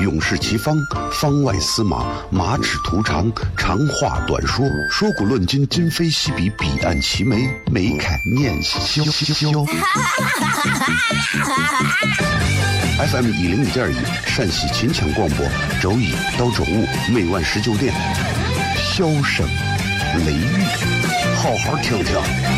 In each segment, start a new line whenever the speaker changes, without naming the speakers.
勇士齐方，方外司马，马齿徒长，长话短说，说古论今，今非昔比，彼岸齐眉，眉开眼笑。FM 一零五点一，陕西秦腔广播，周一到周五每晚十九点，萧声雷雨，好好听听。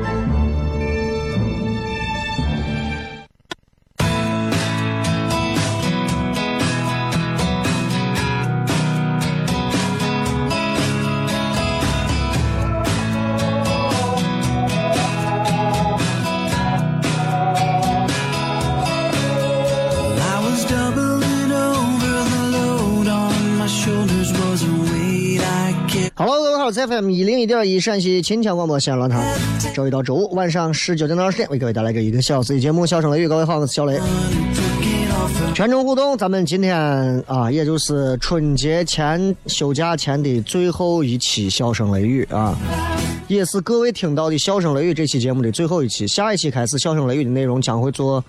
FM 一零一点一陕西秦腔广播西安论坛，周一到周五晚上十九点到二十点为各位带来这一个小时的节目《笑声雷雨》。各位好，我是小雷。全程互动，咱们今天啊，也就是春节前休假前的最后一期《笑声雷雨》啊，也是各位听到的《笑声雷雨》这期节目的最后一期。下一期开始，《笑声雷雨》的内容将会做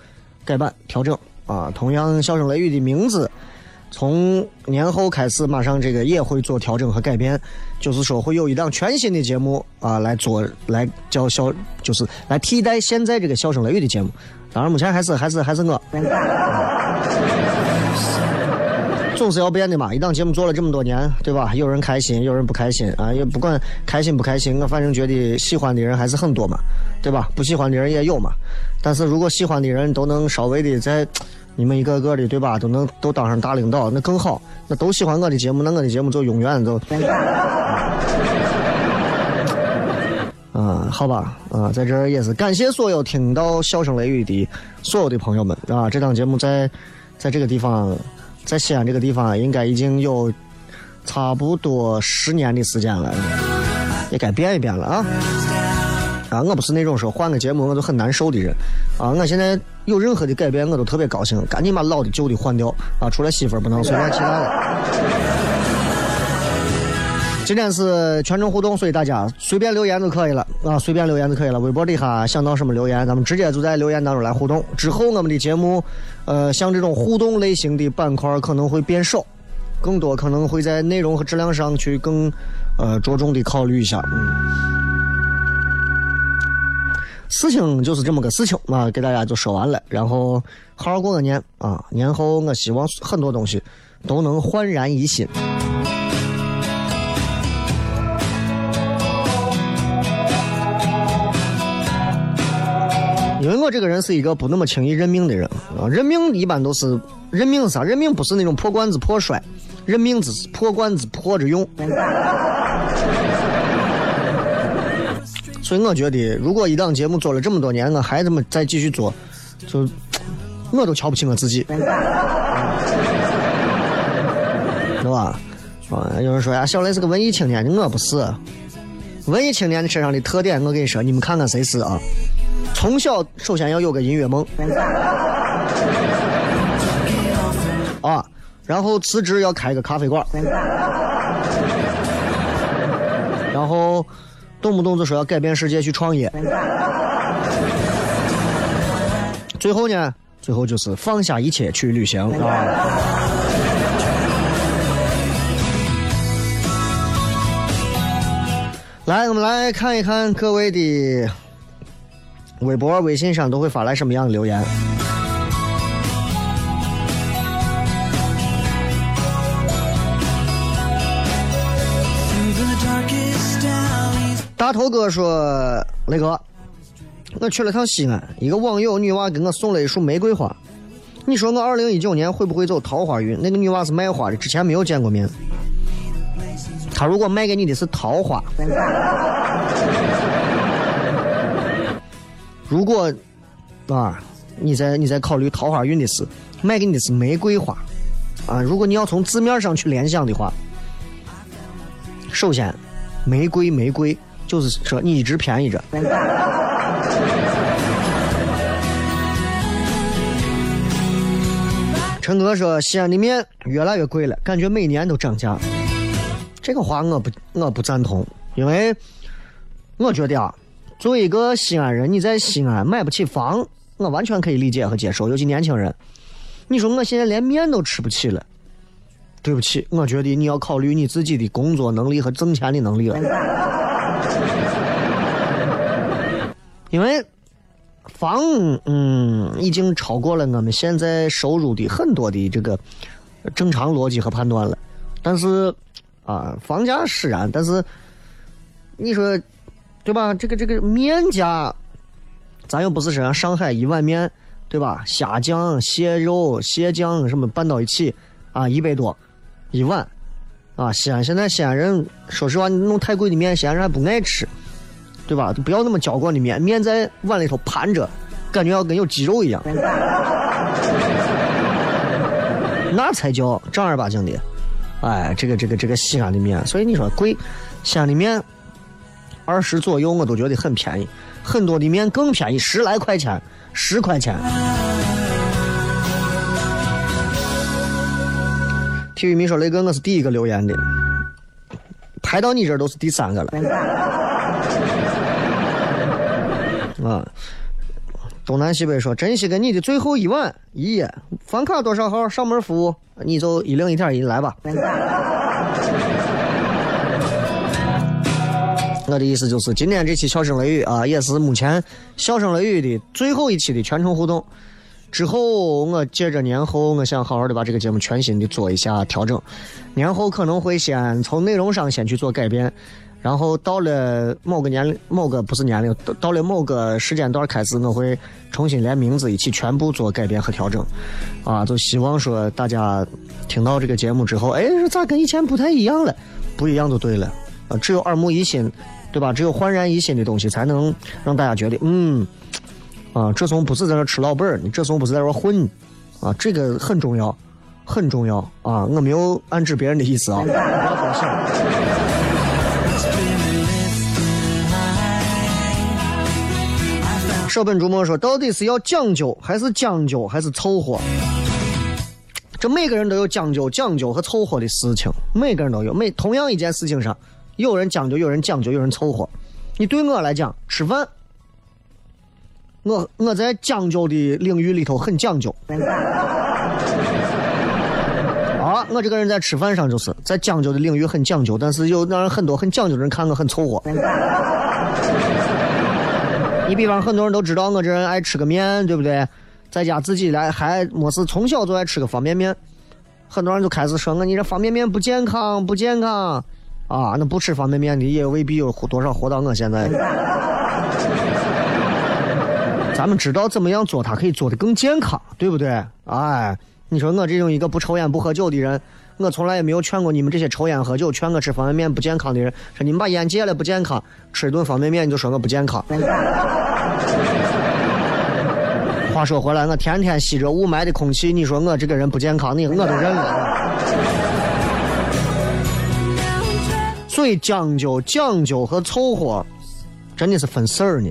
改版调整啊。同样，《笑声雷雨》的名字。从年后开始，马上这个也会做调整和改变，就是说会有一档全新的节目啊来做，来叫笑，就是来替代现在这个笑声雷雨的节目。当然，目前还是还是还是我，总是要变的嘛。一档节目做了这么多年，对吧？有人开心，有人不开心啊，也不管开心不开心，我反正觉得喜欢的人还是很多嘛，对吧？不喜欢的人也有嘛。但是如果喜欢的人都能稍微的在。你们一个个的，对吧？都能都当上大领导，那更好。那都喜欢我的节目，那我的节目就永远都。啊，好吧，啊，在这儿也是感谢所有听到笑声雷雨的所有的朋友们啊！这档节目在在这个地方，在西安这个地方，应该已经有差不多十年的时间了，也该变一变了啊！啊，我不是那种说换个节目我就很难受的人，啊，我现在有任何的改变我都特别高兴，赶紧把老的旧的换掉，啊，除了媳妇儿不能随便其他的。今天是全程互动，所以大家随便留言就可以了，啊，随便留言就可以了。微博底下想到什么留言，咱们直接就在留言当中来互动。之后我们的节目，呃，像这种互动类型的板块可能会变少，更多可能会在内容和质量上去更，呃，着重的考虑一下，嗯。事情就是这么个事情啊，给大家就说完了。然后好好过个年啊，年后我希望很多东西都能焕然一新。因为我这个人是一个不那么轻易认命的人啊，认命一般都是认命啥？认命不是那种破罐子破摔，认命只是破罐子破着用。所以我觉得，如果一档节目做了这么多年，我还这么再继续做，就我都瞧不起我自己，对吧？啊，有人说呀，小雷是个文艺青年，我不是。文艺青年的身上的特点，我跟你说，你们看看谁是啊？从小首先要有个音乐梦，啊，然后辞职要开个咖啡馆，然后。动不动就说要改变世界去创业，最后呢，最后就是放下一切去旅行啊！来，我们来看一看各位的微博、微信上都会发来什么样的留言。头哥说：“雷哥，我去了趟西安，一个网友女娃给我送了一束玫瑰花。你说我二零一九年会不会走桃花运？那个女娃是卖花的，之前没有见过面。她如果卖给你的是桃花，如果啊，你在你在考虑桃花运的事，卖给你的是玫瑰花啊。如果你要从字面上去联想的话，首先，玫瑰玫瑰。”就是说，你一直便宜着。陈哥说，西安的面越来越贵了，感觉每年都涨价。这个话我不我不赞同，因为我觉得啊，作为一个西安人，你在西安买不起房，我完全可以理解和接受。尤其年轻人，你说我现在连面都吃不起了，对不起，我觉得你要考虑你自己的工作能力和挣钱的能力了。因为房，嗯，已经超过了我们现在收入的很多的这个正常逻辑和判断了。但是，啊，房价使然，但是你说，对吧？这个这个面价，咱又不是说上海一碗面，对吧？虾酱、蟹肉、蟹酱什么拌到一起，啊，一百多一碗。啊，西安现在西安人，说实话，弄太贵的面，西安人还不爱吃。对吧？不要那么浇灌的面，面在碗里头盘着，感觉要跟有鸡肉一样，那才叫正儿八经的。哎，这个这个这个西安的面，所以你说贵，西安的面二十左右我都觉得很便宜，很多的面更便宜，十来块钱，十块钱。体育迷说：“雷哥，我是第一个留言的，排到你这儿都是第三个了。”啊，东南西北说珍惜跟你的最后一晚，一夜房卡多少号？上门服务，你就一零一点一来吧。我的意思就是，今天这期笑声雷雨啊，也是目前笑声雷雨的最后一期的全程互动。之后我接着年后，我想好好的把这个节目全新的做一下调整。年后可能会先从内容上先去做改变。然后到了某个年龄，某个不是年龄，到了某个时间段开始，我会重新连名字一起全部做改变和调整，啊，就希望说大家听到这个节目之后，哎，咋跟以前不太一样了？不一样就对了，啊，只有耳目一新，对吧？只有焕然一新的东西，才能让大家觉得，嗯，啊，这怂不是在那吃老本儿，你这怂不是在这混，啊，这个很重要，很重要啊！我没有暗指别人的意思啊，不要多想。舍本逐末说，到底是要讲究还是将就还是凑合？这每个人都有将就、讲究和凑合的事情，每个人都有。每同样一件事情上，有人将就，有人讲究，有人凑合。你对我来讲，吃饭，我我在讲究的领域里头很讲究。啊，我这个人在吃饭上就是在讲究的领域很讲究，但是有让人很多很讲究的人看我很凑合。你比方很多人都知道我这人爱吃个面，对不对？在家自己来还没事，从小就爱吃个方便面。很多人就开始说我你这方便面不健康，不健康啊！那不吃方便面的也未必有多少活到我现在。咱们知道怎么样做，它可以做的更健康，对不对？哎，你说我这种一个不抽烟不喝酒的人。我从来也没有劝过你们这些抽烟喝酒、劝我吃方便面不健康的人，说你们把烟戒了不健康，吃一顿方便面你就说我不健康。话说回来，我天天吸着雾霾的空气，你说我这个人不健康，你我都认了。所以讲究、讲究和凑合，真的是分事儿呢。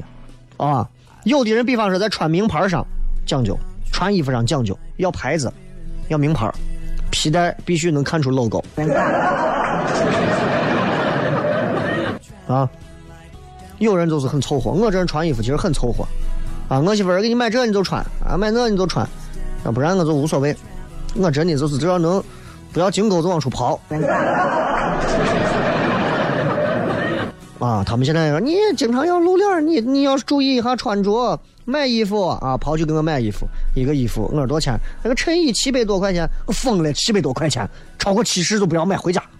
啊，有的人比方说在穿名牌上讲究，穿衣服上讲究，要牌子，要名牌。皮带必须能看出 logo，啊，有人就是很凑合。我这人穿衣服其实很凑合，啊，我媳妇儿给你买这你就穿，啊，买那你就穿，要不然我就无所谓。我真的就是只要能不要金钩子往出跑。啊，他们现在说你经常要露脸，你你要注意一下穿着。买衣服啊，跑去给我买衣服，一个衣服我说多少钱？那个衬衣七百多块钱，我疯了，七百多块钱，超过七十就不要买回家。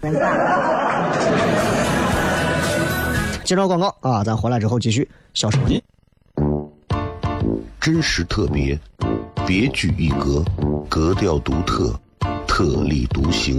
介绍广告啊，咱回来之后继续。小声音，
真实特别，别具一格，格调独特，特立独行，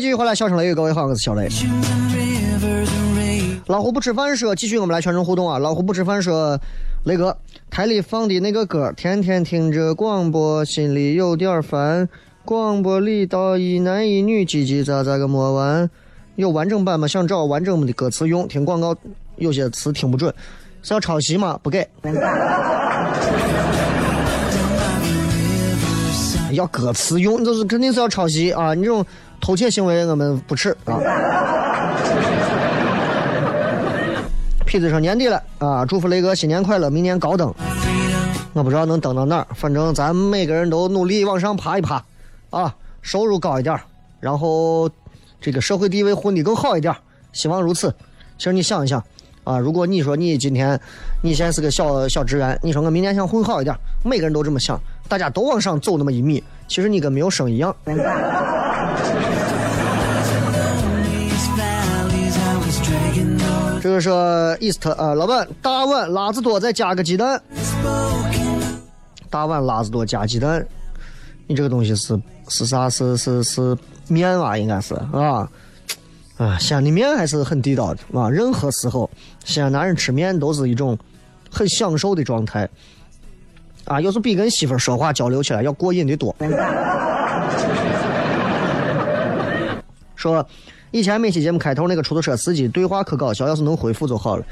继续回来，笑声雷雨，各位好，我是小雷。老胡不吃饭说，继续我们来全程互动啊！老胡不吃饭说，雷哥，台里放的那个歌，天天听着广播，心里有点烦。广播里到一男一女叽叽喳喳个没完，有完整版吗？想找完整的歌词用，听广告有些词听不准，是要抄袭吗？不给。要歌词用，就是肯定是要抄袭啊！你这种偷窃行为我们不耻啊。痞子说年底了啊，祝福雷哥新年快乐，明年高登。我不知道能登到哪儿，反正咱每个人都努力往上爬一爬啊，收入高一点，然后这个社会地位混得更好一点，希望如此。其实你想一想啊，如果你说你今天你现在是个小小职员，你说我明年想混好一点，每个人都这么想。大家都往上走那么一米，其实你跟没有升一样。这个是 East 啊，老板，大碗辣子多，再加个鸡蛋。大碗辣子多加鸡蛋，你这个东西是是啥？是是是面吧？应该是啊啊，西安的面还是很地道的啊。任何时候，西安男人吃面都是一种很享受的状态。啊，要是比跟媳妇说话交流起来要过瘾的多。说以前每期节目开头那个出租车司机对话可搞笑，要是能恢复就好了。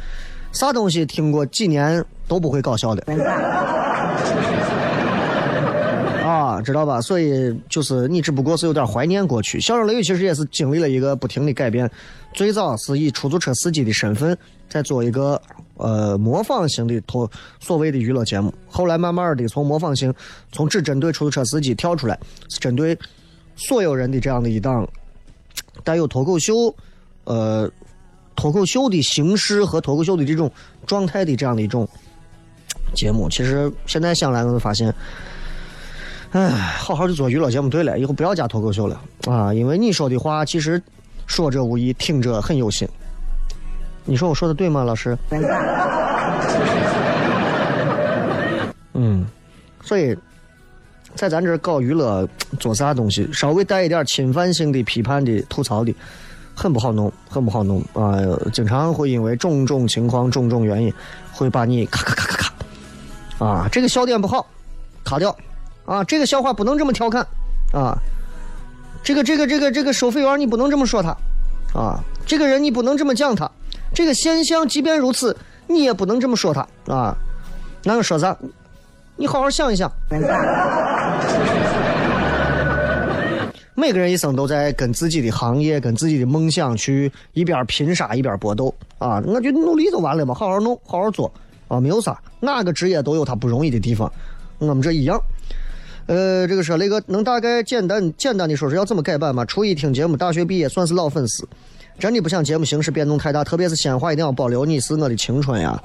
啥东西听过几年都不会搞笑的。啊，知道吧？所以就是你只不过是有点怀念过去。笑声雷雨其实也是经历了一个不停的改变，最早是以出租车司机的身份在做一个。呃，模仿型的投所谓的娱乐节目，后来慢慢的从模仿型，从只针对出租车司机跳出来，是针对所有人的这样的一档带有脱口秀，呃，脱口秀的形式和脱口秀的这种状态的这样的一种节目。其实现在想来，我就发现，哎，好好的做娱乐节目对了，以后不要加脱口秀了啊，因为你说的话其实说者无意，听者很有心。你说我说的对吗，老师？嗯，所以，在咱这儿搞娱乐做啥东西，稍微带一点侵犯性的、批判的、吐槽的，很不好弄，很不好弄啊！经常会因为种种情况、种种原因，会把你咔咔咔咔咔啊！这个笑点不好，卡掉啊！这个笑话不能这么调侃啊！这个这个这个这个收费员你不能这么说他啊！这个人你不能这么讲他。这个现象，即便如此，你也不能这么说他啊！那个说啥？你好好想一想。每个人一生都在跟自己的行业、跟自己的梦想去一边拼杀一边搏斗啊！我就努力就完了嘛，好好弄，好好做啊，没有啥，哪个职业都有它不容易的地方，我们这一样。呃，这个说那个能大概简单简单的说是要怎么改版吗？初一听节目，大学毕业算是老粉丝，真的不想节目形式变动太大，特别是西安话一定要保留，你是我的青春呀。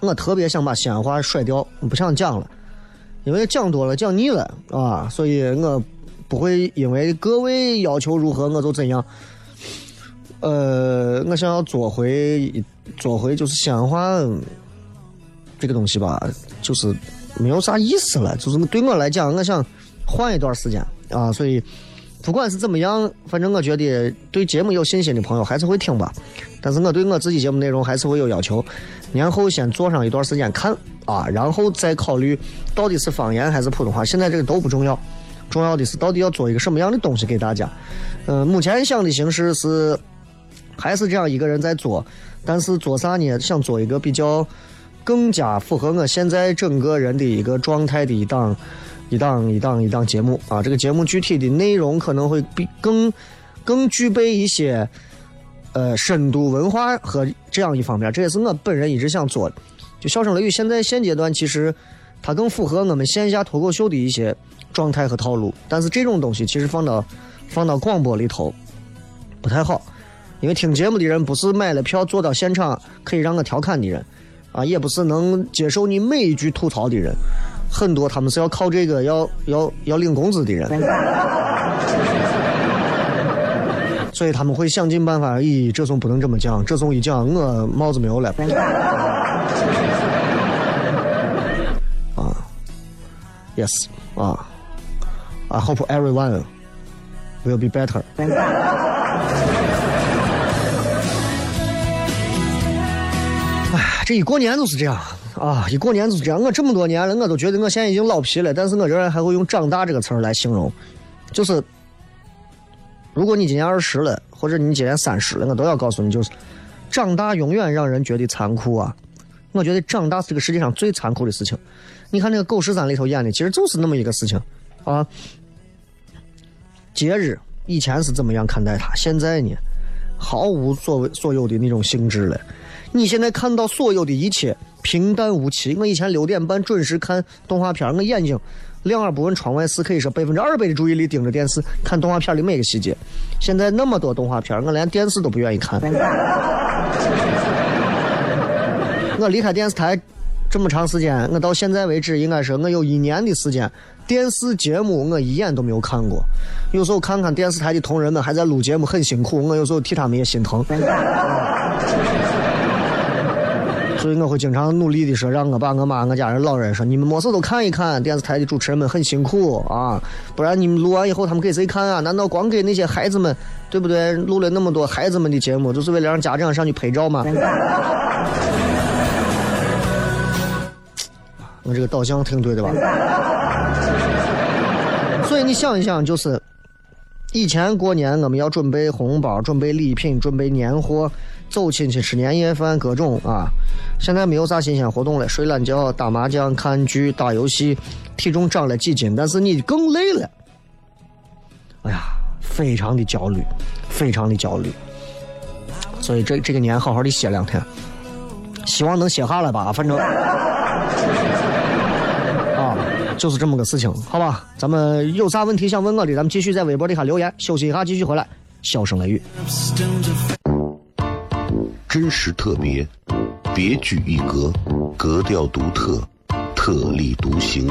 我特别想把西安话甩掉，不想讲了，因为讲多了讲腻了啊，所以我。不会因为各位要求如何我就怎样。呃，我想要做回做回就是西安话这个东西吧，就是没有啥意思了。就是对我来讲，我想换一段时间啊。所以不管是怎么样，反正我觉得对节目有信心的朋友还是会听吧。但是我对我自己节目内容还是会有要求。年后先做上一段时间看啊，然后再考虑到底是方言还是普通话。现在这个都不重要。重要的是，到底要做一个什么样的东西给大家？嗯，目前想的形式是，还是这样一个人在做，但是做啥呢？想做一个比较更加符合我现在整个人的一个状态的一档一档一档一档节目啊。这个节目具体的内容可能会比更更具备一些呃深度文化和这样一方面，这也是我本人一直想做的。就笑声雷雨，现在现阶段其实它更符合我们线下脱口秀的一些。状态和套路，但是这种东西其实放到放到广播里头不太好，因为听节目的人不是买了票坐到现场可以让我调侃的人，啊，也不是能接受你每一句吐槽的人，很多他们是要靠这个要要要领工资的人，所以他们会想尽办法，咦，这种不能这么讲，这种一讲我帽子没有了。啊，yes，啊。I hope everyone will be better。哎，这一过年就是这样啊！一过年就是这样。我这么多年了，我都觉得我现在已经老皮了，但是我仍然还会用“长大”这个词儿来形容。就是，如果你今年二十了，或者你今年三十了，我都要告诉你，就是长大永远让人觉得残酷啊！我觉得长大是这个世界上最残酷的事情。你看那个《狗十三》里头演的，其实就是那么一个事情啊。节日以前是怎么样看待它？现在呢，毫无所谓所有的那种兴致了。你现在看到所有的一切平淡无奇。我以前六点半准时看动画片，我眼睛两耳不闻窗外事，可以说百分之二百的注意力盯着电视看动画片的每个细节。现在那么多动画片，我连电视都不愿意看。我离开电视台这么长时间，我到现在为止应该说我有一年的时间。电视节目我一眼都没有看过，有时候看看电视台的同仁们还在录节目，很辛苦，我有时候替他们也心疼。所以我会经常努力的说，让我爸、我妈、我家人、老人说，你们没事都看一看电视台的主持人们很辛苦啊，不然你们录完以后他们给谁看啊？难道光给那些孩子们，对不对？录了那么多孩子们的节目，就是为了让家长上去拍照吗？我这个导向挺对的吧？所以你想一想，就是以前过年我们要准备红包、准备礼品、准备年货、走亲戚、吃年夜饭，各种啊。现在没有啥新鲜活动了，睡懒觉、打麻将、看剧、打游戏，体重长了几斤，但是你更累了。哎呀，非常的焦虑，非常的焦虑。所以这这个年好好的歇两天，希望能歇下来吧，反正。就是这么个事情，好吧？咱们有啥问题想问我的，咱们继续在微博底下留言。休息一下，继续回来。笑声雷雨，
真实特别，别具一格，格调独特，特立独行，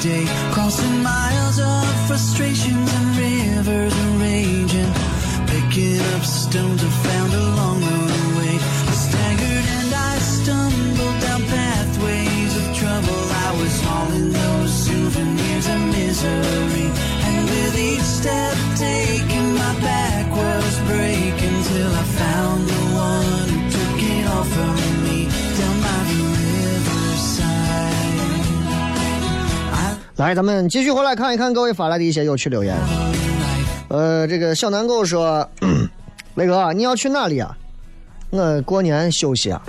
Day. Crossing miles of frustrations and rivers of rage and picking up stones I found along
来，咱们继续回来看一看各位发来的一些有趣留言。呃，这个小南狗说：“ 雷哥，你要去哪里啊？我过年休息啊。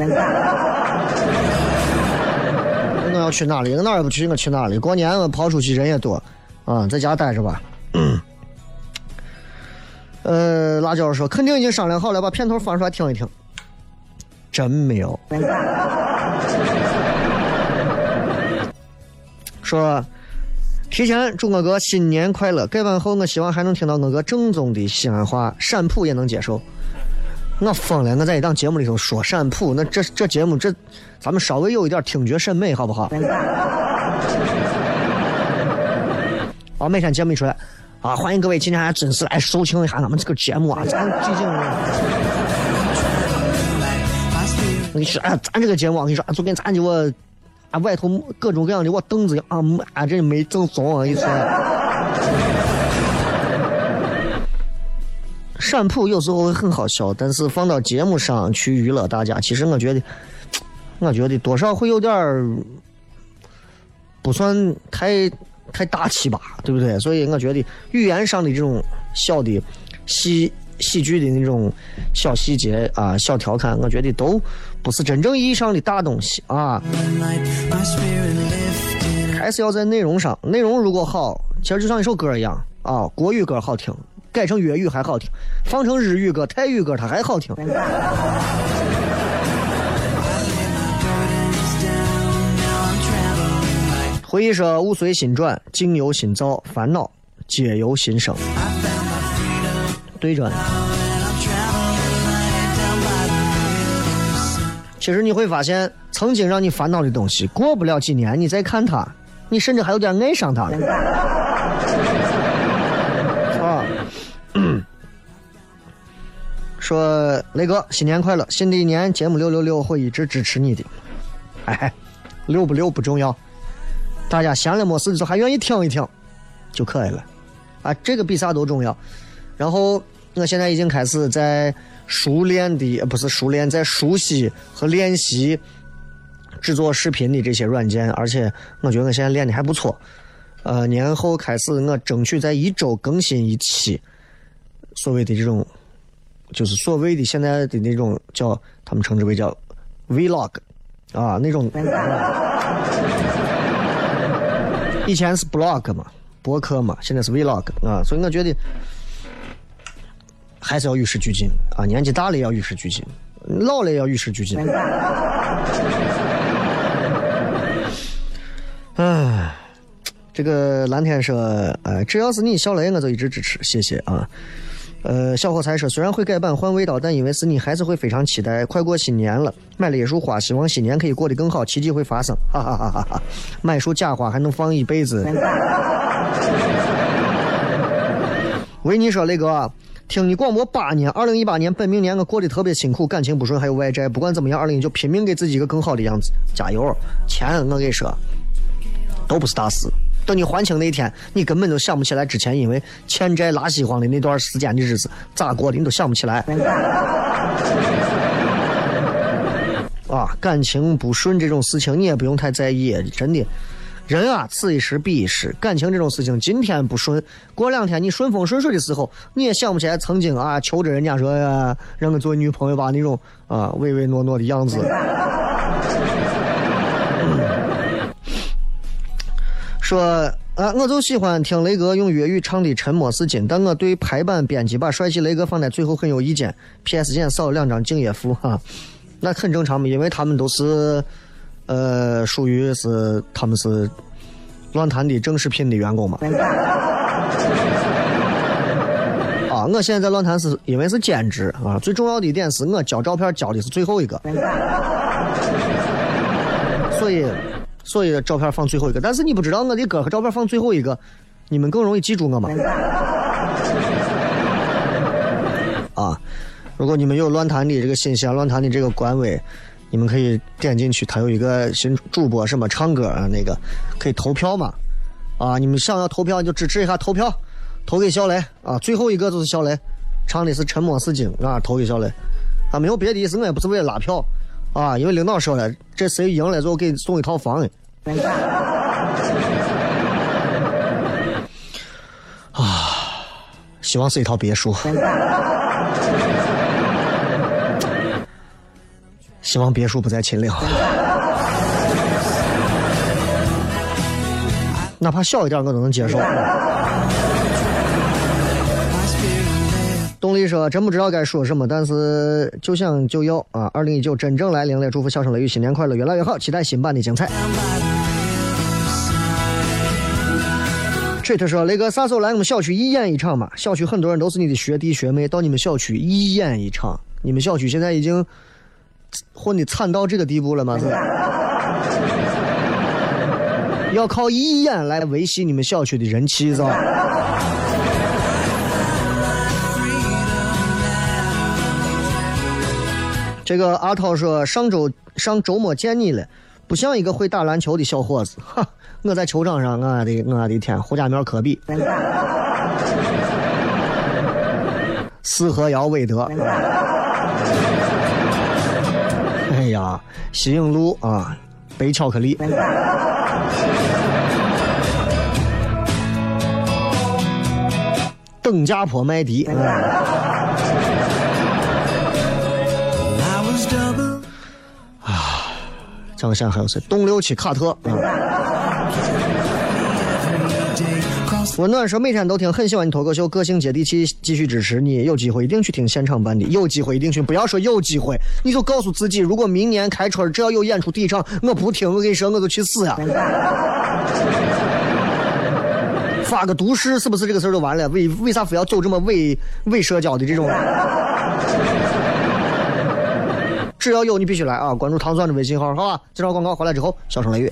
我要去哪里？我哪也不去，我去哪里？过年我跑出去人也多，啊，在家待着吧。呃，辣椒说肯定已经商量好了，把片头放出来听一听。真没有。说提前祝我哥新年快乐。改版后，我希望还能听到我哥正宗的西安话，陕普也能接受。我疯了！我在一档节目里头说陕普，那这这节目这，咱们稍微有一点听觉审美好不好？啊，每天节目一出来，啊，欢迎各位今天还真是来收听一下咱们这个节目啊！咱最近，我跟你说，哎，咱这个节目，我跟你说，就跟咱就我啊外头各种各样的我凳子啊，啊这没正宗，我跟你说。陕普有时候会很好笑，但是放到节目上去娱乐大家，其实我觉得，我觉得多少会有点儿不算太太大气吧，对不对？所以我觉得语言上的这种小的细喜剧的那种小细节啊、小调侃，我觉得都不是真正意义上的大东西啊。还是要在内容上，内容如果好，其实就像一首歌一样啊，国语歌好听，改成粤语还好听，放成日语歌、泰语歌它还好听。回忆说物随心转，境由心造，烦恼皆由心生。对着呢。其实你会发现，曾经让你烦恼的东西，过不了几年，你再看它，你甚至还有点爱上它了。啊，说雷哥，新年快乐！新的一年节目六六六会一直支持你的。哎，六不六不重要，大家闲了没事的时候还愿意听一听就可以了。啊，这个比啥都重要。然后我现在已经开始在熟练的，不是熟练，在熟悉和练习制作视频的这些软件，而且我觉得我现在练的还不错。呃，年后开始我争取在一周更新一期，所谓的这种，就是所谓的现在的那种叫他们称之为叫 vlog 啊那种。以前是 blog 嘛，博客嘛，现在是 vlog 啊，所以我觉得还是要与时俱进啊，年纪大了也要与时俱进，老了也要与时俱进。唉，这个蓝天说，呃，只要是你小雷，我就一直支持，谢谢啊。呃，小火柴说，虽然会改版换味道，但因为是你，还是会非常期待。快过新年了，买了一束花，希望新年可以过得更好，奇迹会发生，哈哈哈哈哈！买束假花还能放一辈子。维尼说：“雷哥，听你广播八年，二零一八年本命年我过得特别辛苦，感情不顺，还有外债。不管怎么样，二零一九拼命给自己一个更好的样子，加油！钱我跟你说，都不是大事等你还清那一天，你根本就想不起来之前因为欠债拉稀荒的那段时间的日子咋过的，你都想不起来。啊，感情不顺这种事情你也不用太在意，真的。人啊，此一时彼一时，感情这种事情，今天不顺，过两天你顺风顺水的时候，你也想不起来曾经啊求着人家说，让我做女朋友吧那种啊唯唯诺诺的样子。说啊，我就喜欢听雷哥用粤语唱的《沉默是金》，但我对排版编辑把帅气雷哥放在最后很有意见。P.S. 键少了两张敬业福哈，那很正常嘛，因为他们都是。呃，属于是他们是乱谈的正式品的员工嘛？啊，我现在在乱谈是因为是兼职啊。最重要的一点是我交照片交的是最后一个，所以所以照片放最后一个。但是你不知道我的歌和照片放最后一个，你们更容易记住我吗？啊，如果你们有乱谈的这个信息啊，乱谈的这个官微。你们可以点进去，他有一个新主播，什么唱歌啊，那个可以投票嘛？啊，你们想要投票就支持一下投票，投给小雷啊！最后一个就是小雷，唱的是《沉默是金》啊，投给小雷啊，没有别的意思，我也不是为了拉票啊，因为领导说了，这谁赢了之后给送一套房 啊，希望是一套别墅。希望别墅不在秦岭，哪怕小一点我都能接受。动力说：“真不知道该说什么，但是就想就要啊！二零一九真正来临了，祝福小声雷雨新年快乐，越来越好，期待新版的精彩。”吹特说：“雷哥啥时候来我们小区一演一场嘛？小区很多人都是你的学弟学妹，到你们小区一演一场。你们小区现在已经……”混的惨到这个地步了吗？是？要靠一眼来维系你们小区的人气，是吧？这个阿涛说上周上周末见你了，不像一个会打篮球的小伙子。哈，我在球场上，我的我的天，胡家庙科比，四合窑韦德。呀，西影路啊，白巧克力，邓家坡麦迪。啊，张山还有谁？东六七卡特。温暖说每天都听，很喜欢你脱口秀，个性接地气，继续支持你。有机会一定去听现场版的，有机会一定去，不要说有机会，你就告诉自己，如果明年开春只要有演出第一场，我不听，我跟你说，我就去死 呀！发个毒誓是不是这个事儿就完了？为为啥非要走这么伪伪社交的这种？只要有你必须来啊！关注唐钻的微信号，好吧？介绍广告回来之后，笑声雷雨。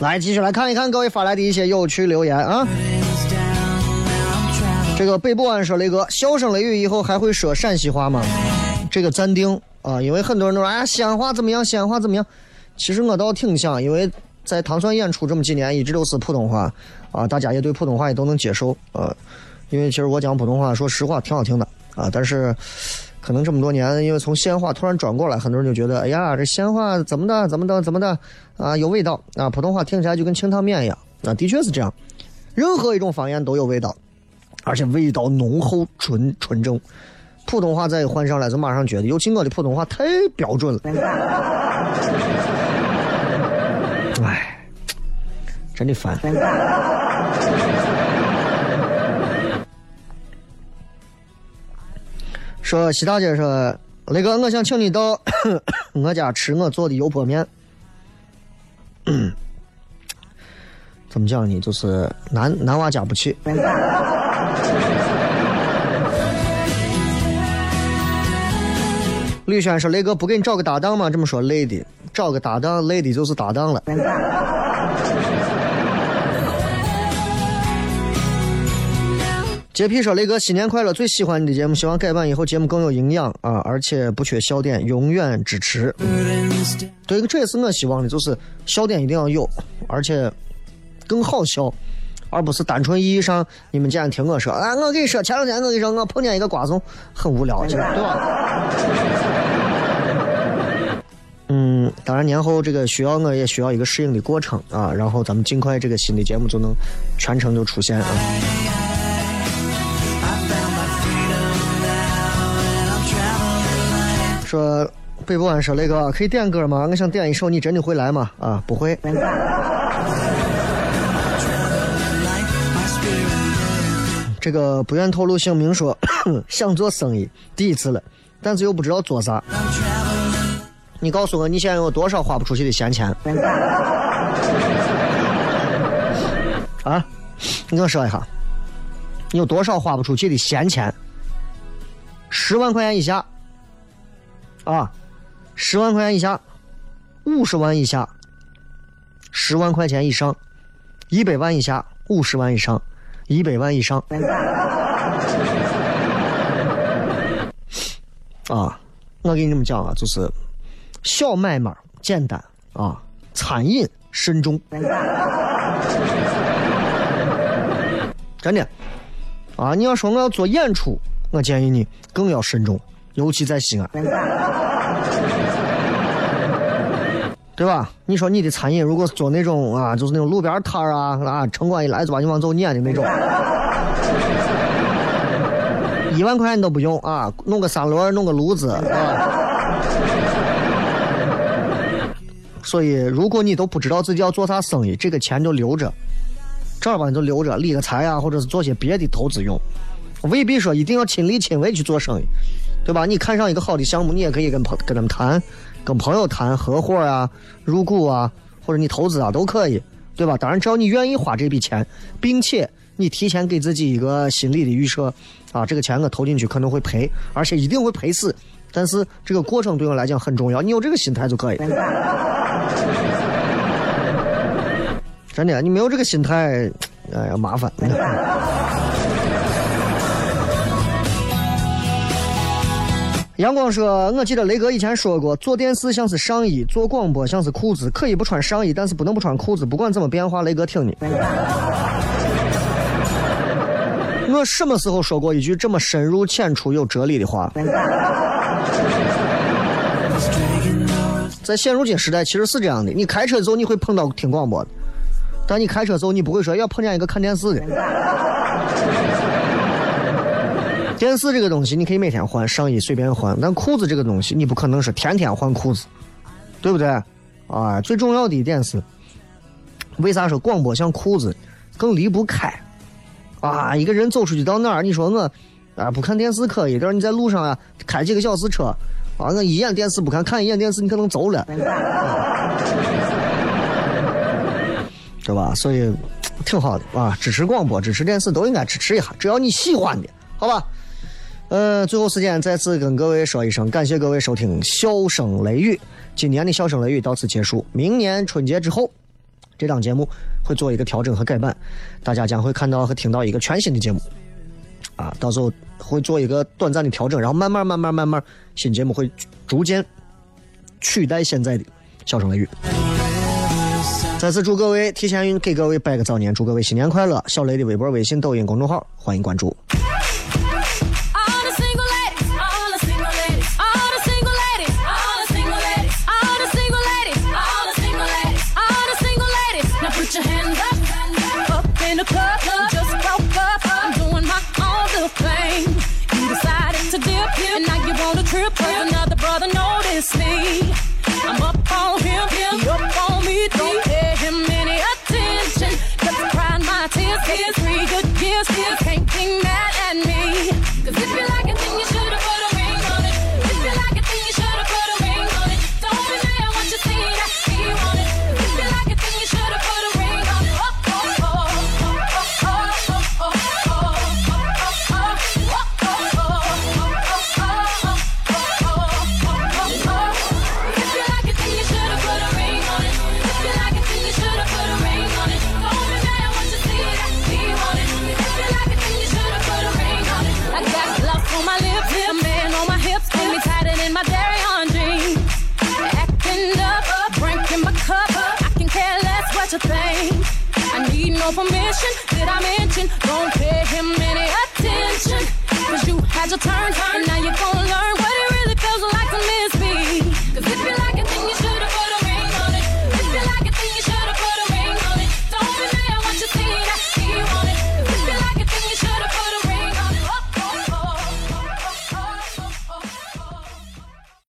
来，继续来看一看各位发来的一些有趣留言啊。这个北部安说雷哥，笑声雷雨以后还会说陕西话吗？这个暂定啊，因为很多人都说哎呀西安话怎么样，西安话怎么样？其实我倒挺想，因为在唐山演出这么几年，一直都是普通话啊，大家也对普通话也都能接受啊。因为其实我讲普通话，说实话挺好听的啊，但是可能这么多年，因为从西安话突然转过来，很多人就觉得，哎呀，这西安话怎么的，怎么的，怎么的啊，有味道啊，普通话听起来就跟清汤面一样啊，的确是这样，任何一种方言都有味道。而且味道浓厚纯纯正。普通话再一换上来，就马上觉得，尤其我的普通话太标准了。哎，真的烦。说西大姐说，雷哥，我想请你到 我家吃我做的油泼面。怎么讲呢？就是男男娃家不去。吕轩说：“雷哥，不给你找个搭档吗？这么说累的，找个搭档累的就是搭档了。”洁癖说：“雷哥，新年快乐！最喜欢你的节目，希望改版以后节目更有营养啊，而且不缺笑点，永远支持。对，这也是我希望的，就是笑点一定要有，而且更好笑，而不是单纯意义上你们今天听我说啊，我跟你说，前两天我跟你说，我碰见一个瓜怂，很无聊，对吧？嗯，当然年后这个需要我也需要一个适应的过程啊，然后咱们尽快这个新的节目就能全程就出现啊。北部安说雷哥可以点歌吗？我想点一首《你真的会来吗》啊，不会。这个不愿透露姓名说 想做生意，第一次了，但是又不知道做啥。你告诉我，你现在有多少花不出去的闲钱？啊，你跟我说一下，你有多少花不出去的闲钱？十万块钱以下，啊，十万块钱以下，五十万以下，十万块钱以上，一百万以下，五十万以上，一百万以上。啊，我给你们讲啊，就是小买卖简单啊，餐饮慎重。真的啊，你要说我要做演出，我建议你更要慎重，尤其在西安，对吧？你说你的餐饮如果是做那种啊，就是那种路边摊儿啊啊，城管一来就把你往走撵的那种。一万块钱都不用啊，弄个三轮，弄个炉子啊。所以，如果你都不知道自己要做啥生意，这个钱就留着，正儿八经就留着，理个财啊，或者是做些别的投资用，未必说一定要亲力亲为去做生意，对吧？你看上一个好的项目，你也可以跟朋跟他们谈，跟朋友谈合伙啊、入股啊，或者你投资啊都可以，对吧？当然，只要你愿意花这笔钱，并且你提前给自己一个心理的预设，啊，这个钱我投进去可能会赔，而且一定会赔死。但是这个过程对我来讲很重要，你有这个心态就可以。真的，你没有这个心态，哎呀，麻烦。阳光说：“我记得雷哥以前说过，做电视像是上衣，做广播像是裤子，可以不穿上衣，但是不能不穿裤子。不管怎么变化，雷哥听你。”我什么时候说过一句这么深入浅出、有哲理的话？在现如今时代，其实是这样的：你开车的时候你会碰到听广播的，但你开车的时候你不会说要碰见一个看电视的。电视这个东西你可以每天换，上衣随便换，但裤子这个东西你不可能是天天换裤子，对不对？啊，最重要的一点是，为啥说广播像裤子更离不开？啊，一个人走出去到哪儿，你说我啊不看电视可以，但是你在路上啊开几个小时车，啊我一眼电视不看，看一眼电视你可能走了，对吧？所以挺好的啊，支持广播、支持电视都应该支持一下，只要你喜欢的，好吧？呃，最后时间再次跟各位说一声，感谢各位收听《笑声雷雨》。今年的《笑声雷雨》到此结束，明年春节之后，这档节目会做一个调整和改版，大家将会看到和听到一个全新的节目。啊，到时候会做一个短暂的调整，然后慢慢、慢慢、慢慢，新节目会逐渐取代现在的《笑声雷雨》。再次祝各位提前给各位拜个早年，祝各位新年快乐！小雷的微博、微信、抖音公众号欢迎关注。
kiss me.